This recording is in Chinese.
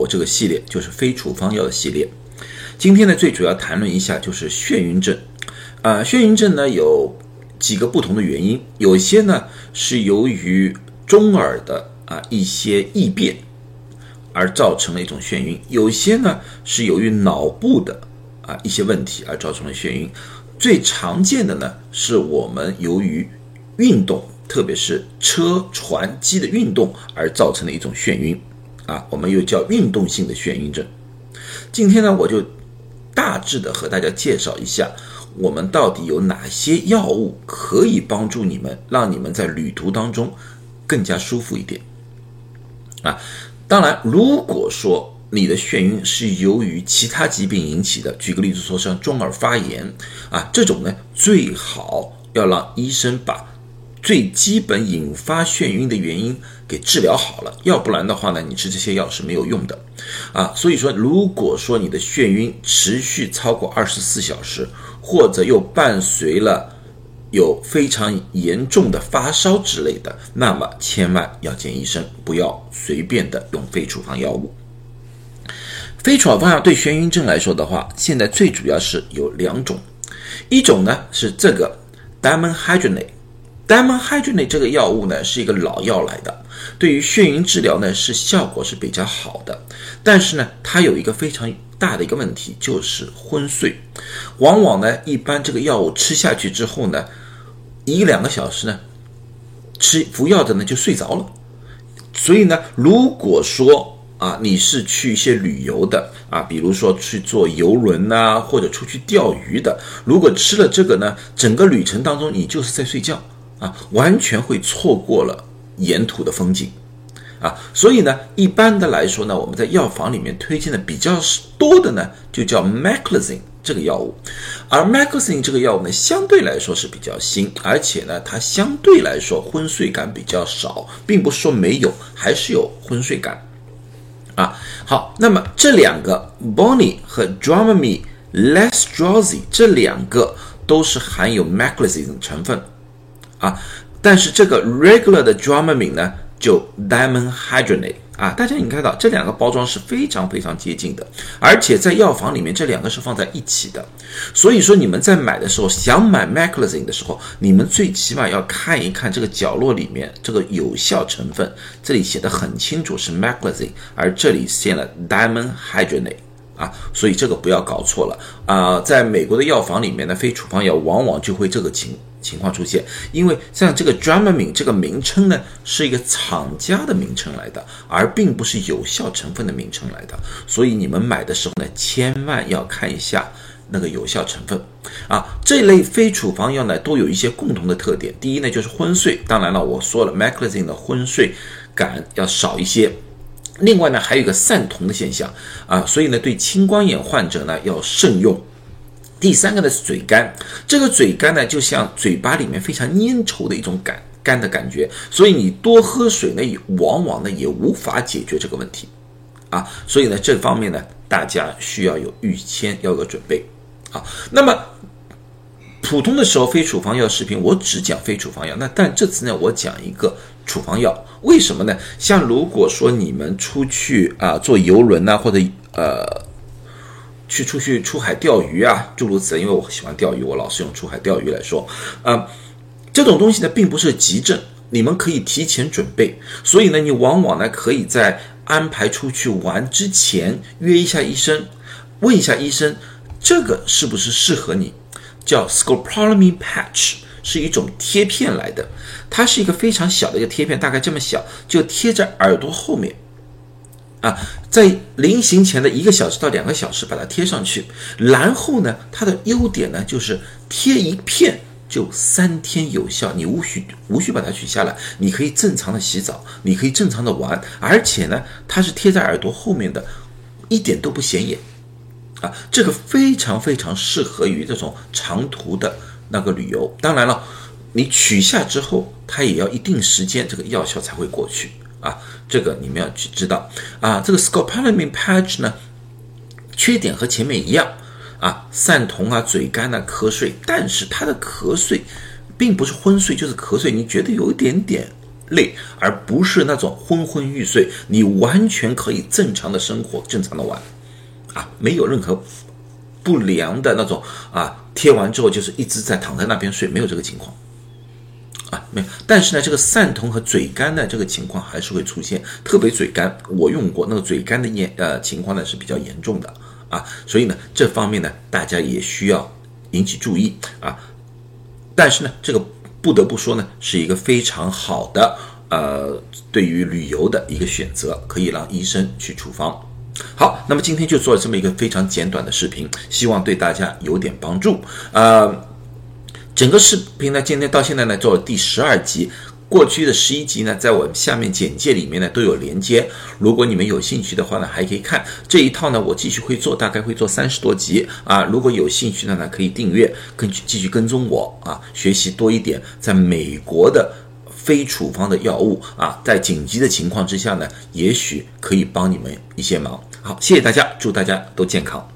我这个系列就是非处方药的系列。今天呢，最主要谈论一下就是眩晕症。啊，眩晕症呢有几个不同的原因，有些呢是由于中耳的啊一些异变而造成了一种眩晕，有些呢是由于脑部的啊一些问题而造成了眩晕。最常见的呢是我们由于运动，特别是车、船、机的运动而造成的一种眩晕。啊，我们又叫运动性的眩晕症。今天呢，我就大致的和大家介绍一下，我们到底有哪些药物可以帮助你们，让你们在旅途当中更加舒服一点。啊，当然，如果说你的眩晕是由于其他疾病引起的，举个例子说，像中耳发炎啊，这种呢，最好要让医生把。最基本引发眩晕的原因给治疗好了，要不然的话呢，你吃这些药是没有用的，啊，所以说，如果说你的眩晕持续超过二十四小时，或者又伴随了有非常严重的发烧之类的，那么千万要见医生，不要随便的用非处方药物。非处方药对眩晕症来说的话，现在最主要是有两种，一种呢是这个 dimenhydrinate Dimenhydrinate。Dimenhydrinate 这个药物呢是一个老药来的，对于眩晕治疗呢是效果是比较好的，但是呢它有一个非常大的一个问题就是昏睡，往往呢一般这个药物吃下去之后呢，一两个小时呢，吃服药的呢就睡着了，所以呢如果说啊你是去一些旅游的啊，比如说去坐游轮呐或者出去钓鱼的，如果吃了这个呢，整个旅程当中你就是在睡觉。啊，完全会错过了沿途的风景，啊，所以呢，一般的来说呢，我们在药房里面推荐的比较多的呢，就叫 Maclizine 这个药物，而 Maclizine 这个药物呢，相对来说是比较新，而且呢，它相对来说昏睡感比较少，并不是说没有，还是有昏睡感，啊，好，那么这两个 Bonnie 和 Dramamine Less Drowsy 这两个都是含有 Maclizine 成分。啊，但是这个 regular 的 Dramamine 呢，就 Dimenhydrinate 啊，大家你看到这两个包装是非常非常接近的，而且在药房里面这两个是放在一起的，所以说你们在买的时候想买 Maclizine 的时候，你们最起码要看一看这个角落里面这个有效成分，这里写的很清楚是 Maclizine，而这里写了 Dimenhydrinate 啊，所以这个不要搞错了啊，在美国的药房里面呢非处方药往往就会这个情。情况出现，因为像这个 Dramamine 这个名称呢，是一个厂家的名称来的，而并不是有效成分的名称来的，所以你们买的时候呢，千万要看一下那个有效成分啊。这类非处方药呢，都有一些共同的特点。第一呢，就是昏睡，当然了，我说了，Maclizine 的昏睡感要少一些。另外呢，还有一个散瞳的现象啊，所以呢，对青光眼患者呢，要慎用。第三个呢是嘴干，这个嘴干呢就像嘴巴里面非常粘稠的一种感干的感觉，所以你多喝水呢，往往呢也无法解决这个问题，啊，所以呢这方面呢大家需要有预先要有准备，啊，那么普通的时候非处方药视频我只讲非处方药，那但这次呢我讲一个处方药，为什么呢？像如果说你们出去啊坐游轮呐或者呃。去出去出海钓鱼啊，诸如此类。因为我喜欢钓鱼，我老是用出海钓鱼来说。啊，这种东西呢，并不是急症，你们可以提前准备。所以呢，你往往呢，可以在安排出去玩之前约一下医生，问一下医生，这个是不是适合你？叫 scopolam Patch，是一种贴片来的，它是一个非常小的一个贴片，大概这么小，就贴在耳朵后面。啊，在临行前的一个小时到两个小时把它贴上去，然后呢，它的优点呢就是贴一片就三天有效，你无需无需把它取下来，你可以正常的洗澡，你可以正常的玩，而且呢，它是贴在耳朵后面的，一点都不显眼，啊，这个非常非常适合于这种长途的那个旅游。当然了，你取下之后，它也要一定时间，这个药效才会过去。啊，这个你们要去知道啊。这个 Scopolamine Patch 呢，缺点和前面一样啊，散瞳啊，嘴干啊，瞌睡。但是它的瞌睡并不是昏睡，就是瞌睡。你觉得有一点点累，而不是那种昏昏欲睡，你完全可以正常的生活，正常的玩，啊，没有任何不良的那种啊，贴完之后就是一直在躺在那边睡，没有这个情况。啊，没有，但是呢，这个散瞳和嘴干的这个情况还是会出现，特别嘴干，我用过那个嘴干的严呃情况呢是比较严重的啊，所以呢这方面呢大家也需要引起注意啊，但是呢这个不得不说呢是一个非常好的呃对于旅游的一个选择，可以让医生去处方。好，那么今天就做了这么一个非常简短的视频，希望对大家有点帮助啊。整个视频呢，今天到现在呢做了第十二集，过去的十一集呢，在我下面简介里面呢都有连接。如果你们有兴趣的话呢，还可以看这一套呢，我继续会做，大概会做三十多集啊。如果有兴趣的呢，可以订阅，跟继续跟踪我啊，学习多一点在美国的非处方的药物啊，在紧急的情况之下呢，也许可以帮你们一些忙。好，谢谢大家，祝大家都健康。